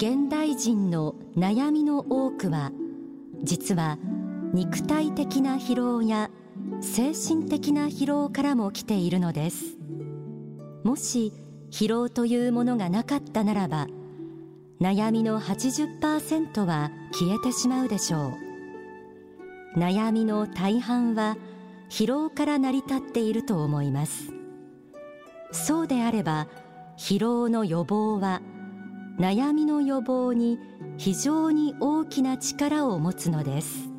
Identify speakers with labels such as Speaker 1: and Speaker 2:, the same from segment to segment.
Speaker 1: 現代人の悩みの多くは実は肉体的な疲労や精神的な疲労からも来ているのです。もし疲労というものがなかったならば悩みの80%は消えてしまうでしょう。悩みの大半は疲労から成り立っていると思います。そうであれば疲労の予防は悩みの予防に非常に大きな力を持つのです。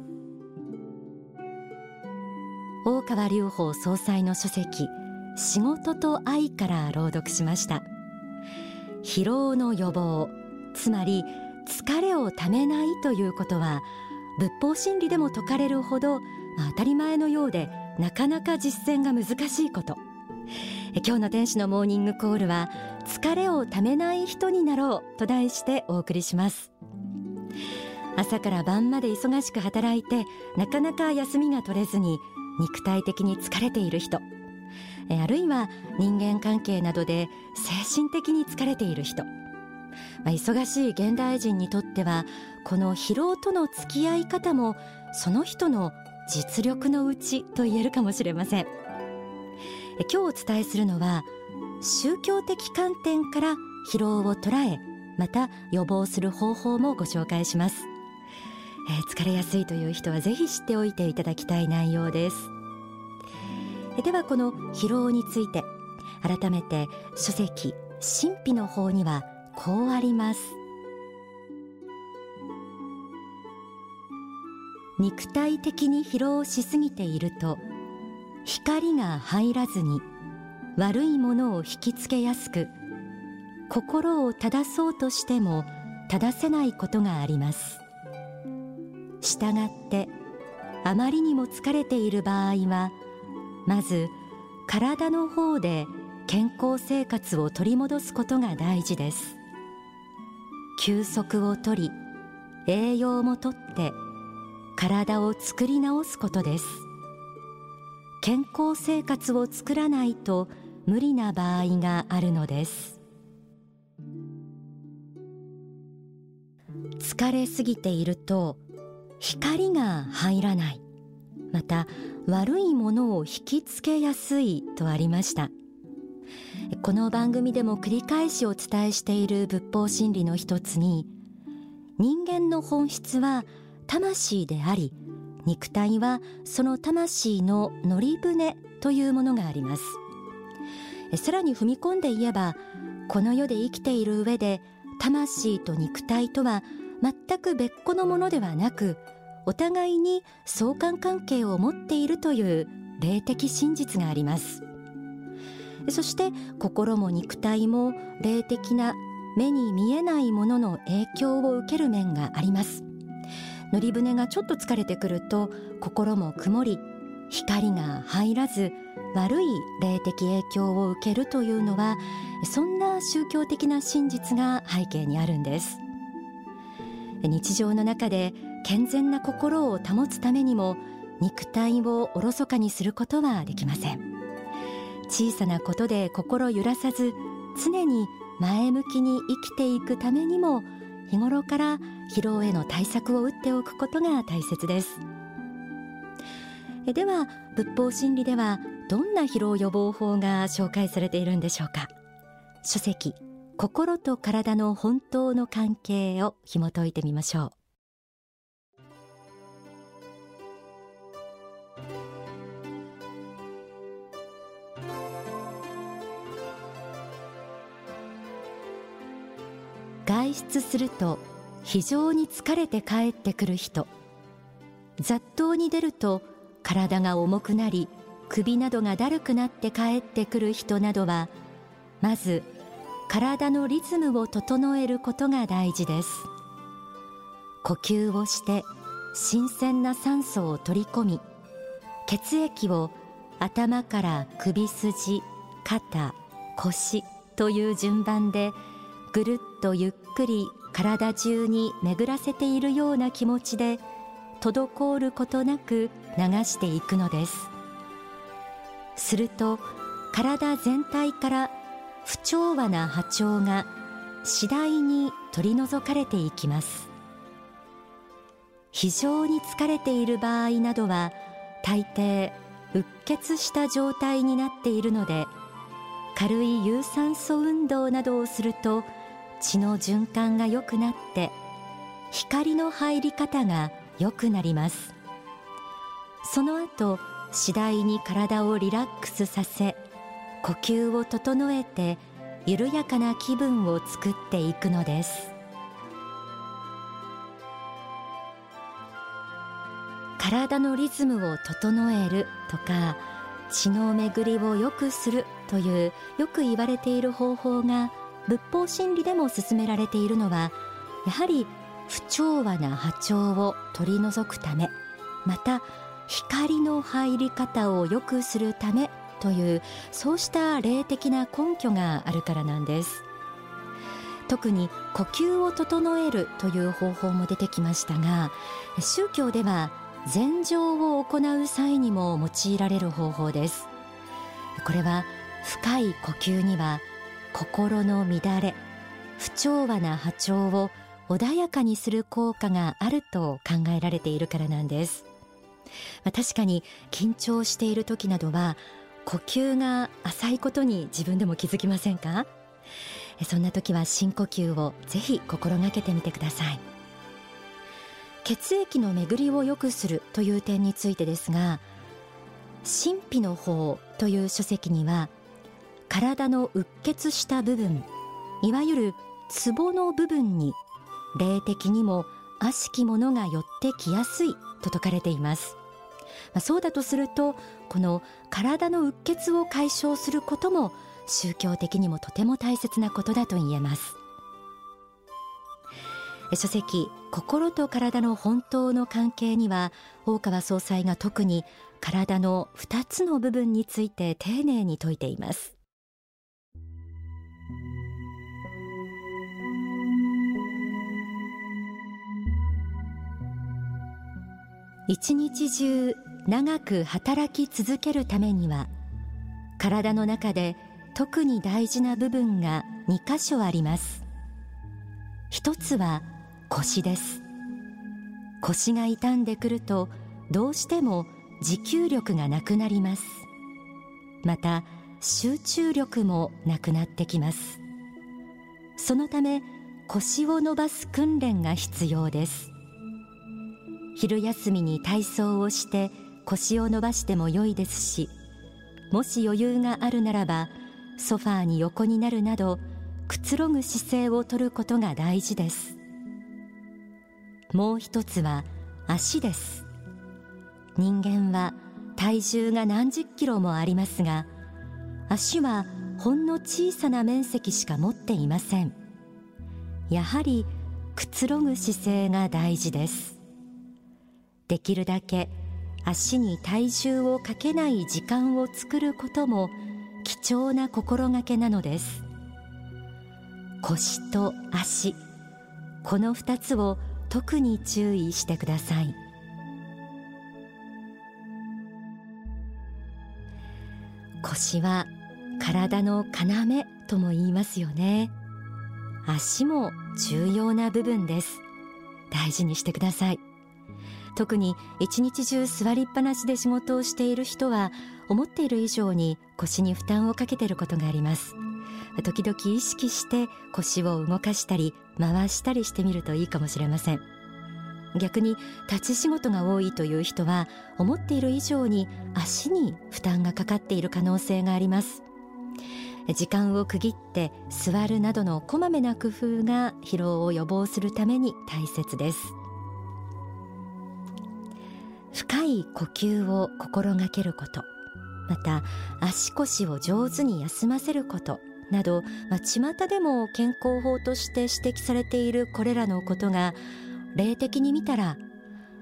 Speaker 1: 大川隆法総裁の書籍仕事と愛から朗読しました。疲労の予防つまり疲れをためないということは仏法真理でも説かれるほど当たり前のようでなかなか実践が難しいこと。今日の天使のモーニングコールは疲れをためない人になろうと題してお送りします。朝から晩まで忙しく働いてなかなか休みが取れずに肉体的に疲れている人。あるいは人間関係などで精神的に疲れている人。忙しい現代人にとってはこの疲労との付き合い方もその人の実力のうちと言えるかもしれません。今日お伝えするのは宗教的観点から疲労を捉えまた予防する方法もご紹介します、えー、疲れやすいという人はぜひ知っておいていただきたい内容です。ではこの疲労について改めて書籍神秘の方にはこうあります。肉体的に疲労しすぎていると光が入らずに悪いものを引きつけやすく心を正そうとしても正せないことがあります。したがってあまりにも疲れている場合はまず体の方で健康生活を取り戻すことが大事です。休息をとり栄養もとって体を作り直すことです。健康生活を作らないと無理な場合があるのです。疲れすぎていると光が入らない。また悪いものを引きつけやすいとありました。この番組でも繰り返しお伝えしている仏法真理の一つに人間の本質は魂であり肉体はその魂の乗り船というものがあります。さらに踏み込んで言えばこの世で生きている上で魂と肉体とは全く別個のものではなくお互いに相関関係を持っているという霊的真実があります。そして心も肉体も霊的な目に見えないものの影響を受ける面があります。乗り船がちょっと疲れてくると心も曇り光が入らず悪い霊的影響を受けるというのはそんな宗教的な真実が背景にあるんです。日常の中で健全な心を保つためにも肉体をおろそかにすることはできません。小さなことで心揺らさず常に前向きに生きていくためにも日頃から疲労への対策を打っておくことが大切です。では仏法真理ではどんな疲労予防法が紹介されているんでしょうか？書籍心と体の本当の関係を紐解いてみましょう。外出すると非常に疲れて帰ってくる人。雑踏に出ると体が重くなり首などがだるくなって帰ってくる人などはまず体のリズムを整えることが大事です。呼吸をして新鮮な酸素を取り込み血液を頭から首筋肩腰という順番でぐるっとゆっくり体中に巡らせているような気持ちで滞ることなく流していくのです。すると体全体から不調和な波長が次第に取り除かれていきます。非常に疲れている場合などは大抵うっ血した状態になっているので軽い有酸素運動などをすると血の循環が良くなって光の入り方が良くなります。その後次第に体をリラックスさせ呼吸を整えて緩やかな気分を作っていくのです。体のリズムを整えるとか血の巡りを良くするというよく言われている方法が仏法真理でも進められているのはやはり不調和な波長を取り除くためまた光の入り方を良くするためというそうした霊的な根拠があるからなんです。特に呼吸を整えるという方法も出てきましたが宗教では禅情を行う際にも用いられる方法です。これは深い呼吸には心の乱れ不調和な波長を穏やかにする効果があると考えられているからなんです、まあ、確かに緊張している時などは呼吸が浅いことに自分でも気づきませんか？そんな時は深呼吸をぜひ心がけてみてください。血液の巡りを良くするという点についてですが神秘の法という書籍には体のうっ血した部分いわゆるツボの部分に霊的にも悪しきものが寄ってきやすいと説かれています。まあ、そうだとするとこの体のうっ血を解消することも宗教的にもとても大切なことだと言えます。書籍心と体の本当の関係には大川総裁が特に体の2つの部分について丁寧に説いています。一日中長く働き続けるためには体の中で特に大事な部分が2箇所あります。一つは腰です。腰が傷んでくるとどうしても持久力がなくなります。また集中力もなくなってきます。そのため腰を伸ばす訓練が必要です。昼休みに体操をして腰を伸ばしても良いですしもし余裕があるならばソファーに横になるなどくつろぐ姿勢をとることが大事です。もう一つは足です。人間は体重が何十キロもありますが足はほんの小さな面積しか持っていません。やはりくつろぐ姿勢が大事です。できるだけ足に体重をかけない時間を作ることも貴重な心がけなのです。腰と足この2つを特に注意してください。腰は体の要とも言いますよね。足も重要な部分です。大事にしてください。特に一日中座りっぱなしで仕事をしている人は思っている以上に腰に負担をかけていることがあります。時々意識して腰を動かしたり回したりしてみるといいかもしれません。逆に立ち仕事が多いという人は思っている以上に足に負担がかかっている可能性があります。時間を区切って座るなどのこまめな工夫が疲労を予防するために大切です。深い呼吸を心がけること。また足腰を上手に休ませること。など、まあ、巷でも健康法として指摘されているこれらのことが霊的に見たら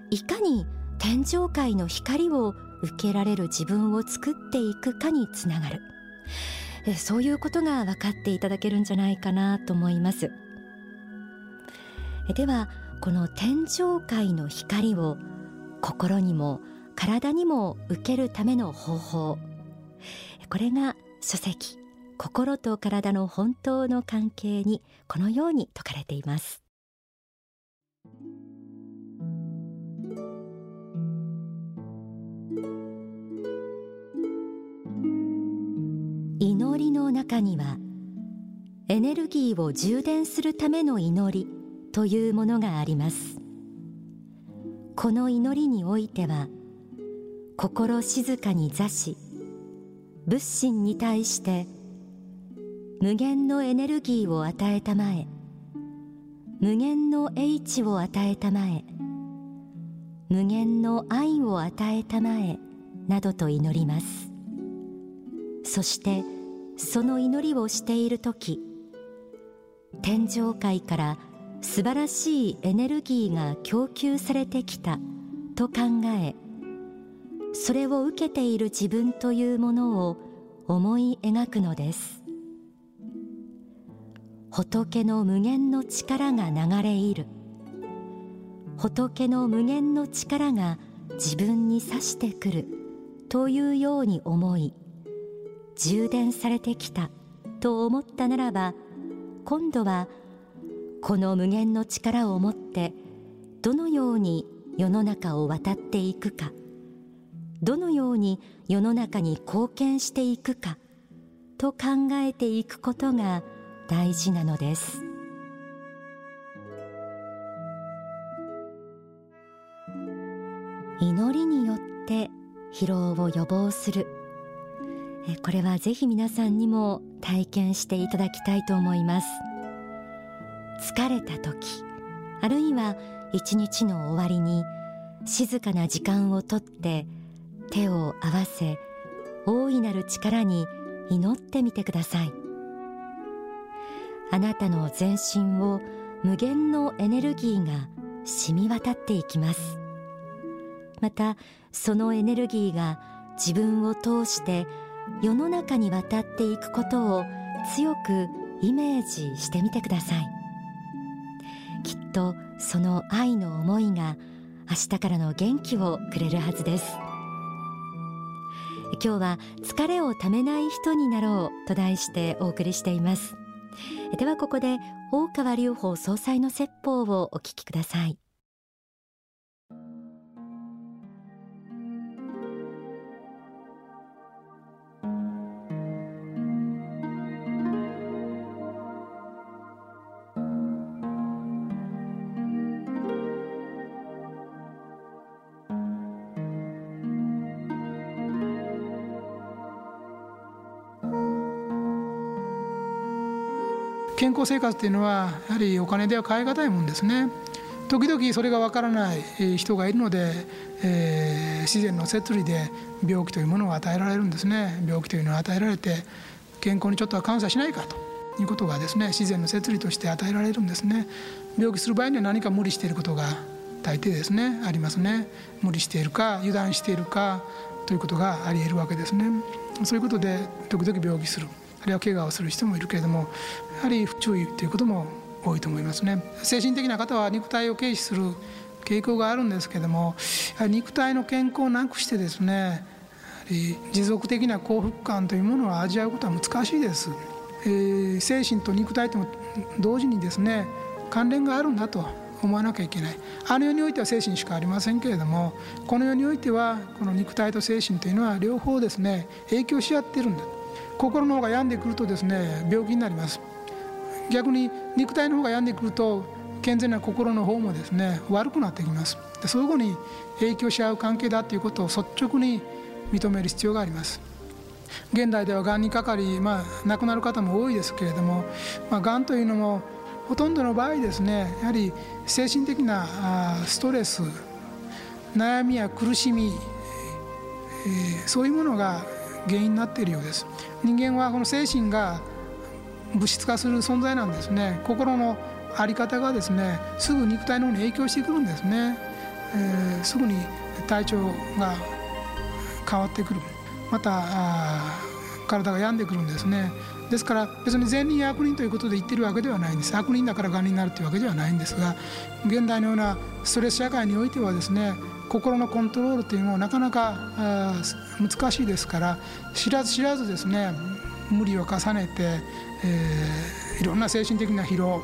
Speaker 1: いかに天上界の光を受けられる自分を作っていくかにつながる。そういうことが分かっていただけるんじゃないかなと思います。ではこの天上界の光を心にも体にも受けるための方法。これが書籍心と体の本当の関係にこのように説かれています。祈りの中にはエネルギーを充電するための祈りというものがあります。この祈りにおいては心静かに座し仏心に対して無限のエネルギーを与えたまえ無限の英知を与えたまえ無限の愛を与えたまえなどと祈ります。そしてその祈りをしている時天上界から素晴らしいエネルギーが供給されてきた。と考えそれを受けている自分というものを思い描くのです。仏の無限の力が流れ入る。仏の無限の力が自分に差してくる。というように思い充電されてきた。と思ったならば今度はこの無限の力を持ってどのように世の中を渡っていくかどのように世の中に貢献していくかと考えていくことが大事なのです。祈りによって疲労を予防する。これはぜひ皆さんにも体験していただきたいと思います。疲れた時あるいは一日の終わりに静かな時間をとって手を合わせ大いなる力に祈ってみてください。あなたの全身を無限のエネルギーが染み渡っていきます。またそのエネルギーが自分を通して世の中に渡っていくことを強くイメージしてみてください。とその愛の思いが明日からの元気をくれるはずです。今日は疲れをためない人になろうと題してお送りしています。ではここで大川隆法総裁の説法をお聞きください。
Speaker 2: 健康生活っていうのはやはりお金では買い難いもんですね。時々それがわからない人がいるので、えー、自然の摂理で病気というものが与えられるんですね。病気というのを与えられて健康にちょっとは感謝しないかと。いうことがですね自然の摂理として与えられるんですね。病気する場合には何か無理していることが大抵ですね。ありますね。無理しているか油断しているかということがありえるわけですね。そういうことで時々病気する。るいは怪我をする人もいるけれどもやはり不注意ということも多いと思いますね。精神的な方は肉体を軽視する傾向があるんですけども肉体の健康をなくしてですね持続的な幸福感というものを味わうことは難しいです、えー、精神と肉体とも同時にですね関連があるんだと思わなきゃいけない。あの世においては精神しかありませんけれどもこの世においてはこの肉体と精神というのは両方ですね影響し合ってるんだ心の方が病んでくるとですね病気になります。逆に肉体の方が病んでくると健全な心の方もですね悪くなってきます。でそういうふうに影響し合う関係だということを率直に認める必要があります。現代ではがんにかかり、まあ、亡くなる方も多いですけれども、まあ、がんというのもほとんどの場合ですねやはり精神的なストレス悩みや苦しみ、えー、そういうものが原因になっているようです。人間はこの精神が物質化する存在なんですね。心の在り方がですねすぐ肉体の方に影響してくるんですね、えー、すぐに体調が変わってくる。また体が病んでくるんですね。ですから別に善人や悪人ということで言ってるわけではないんです。悪人だからがんになるというわけではないんですが現代のようなストレス社会においてはですね心のコントロールというのはなかなか難しいですから知らず知らずですね無理を重ねて、えー、いろんな精神的な疲労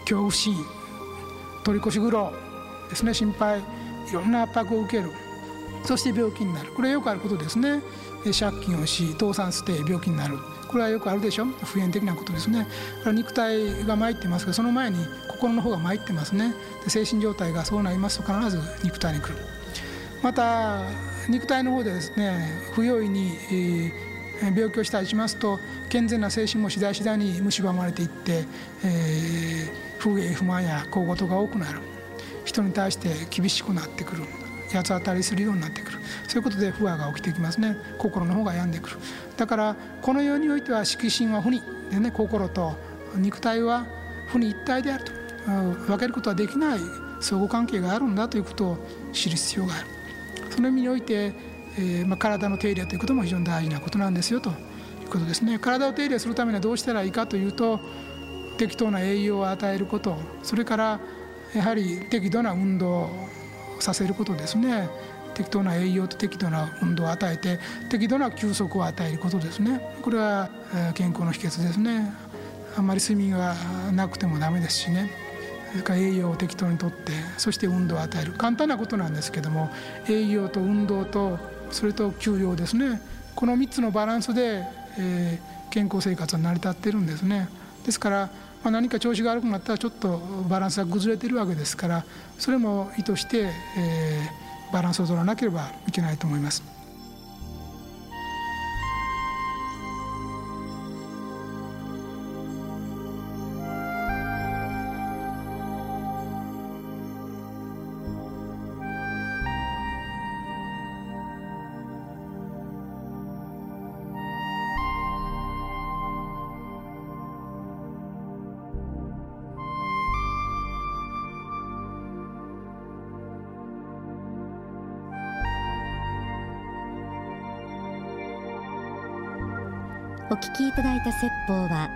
Speaker 2: 恐怖心取り越し苦労ですね心配いろんな圧迫を受ける。そして病気になる。これはよくあることですね。借金をし倒産して病気になる。これはよくあるでしょ。普遍的なことですね。肉体が参ってますけどその前に心の方が参ってますね。精神状態がそうなりますと必ず肉体に来る。また肉体の方でですね不用意に、えー、病気をしたりしますと健全な精神も次第次第に蝕まれていって、えー、不平不満や小言が多くなる。人に対して厳しくなってくる。八つ当たりするようになってくる。そういうことで不和が起きてきますね。心の方が病んでくる。だからこの世においては色心は負にでね心と肉体は負に一体であると。分けることはできない相互関係があるんだということを知る必要がある。その意味において、えーまあ、体の手入れということも非常に大事なことなんですよと。いうことですね。体を手入れするためにはどうしたらいいかというと適当な栄養を与えること。それからやはり適度な運動。させることですね。適当な栄養と適度な運動を与えて適度な休息を与えることですね。これは健康の秘訣ですね。あんまり睡眠がなくてもダメですしね。それから栄養を適当にとってそして運動を与える。簡単なことなんですけども栄養と運動とそれと休養ですね。この3つのバランスで、えー、健康生活は成り立ってるんですね。ですから、まあ、何か調子が悪くなったらちょっとバランスが崩れてるわけですからそれも意図して、えー、バランスを取らなければいけないと思います。
Speaker 1: お聞きいただいた説法は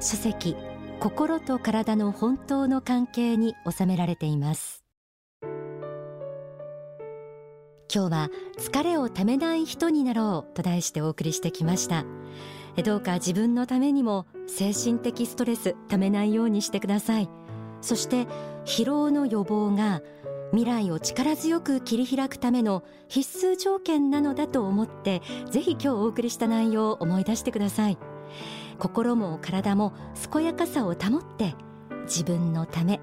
Speaker 1: 書籍心と体の本当の関係に収められています。今日は疲れをためない人になろうと題してお送りしてきました。どうか自分のためにも精神的ストレスためないようにしてください。そして疲労の予防が未来を力強く切り開くための必須条件なのだと思ってぜひ今日お送りした内容を思い出してください。心も体も健やかさを保って自分のため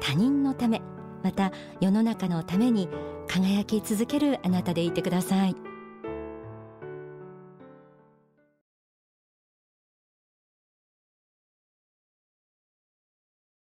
Speaker 1: 他人のためまた世の中のために輝き続けるあなたでいてください。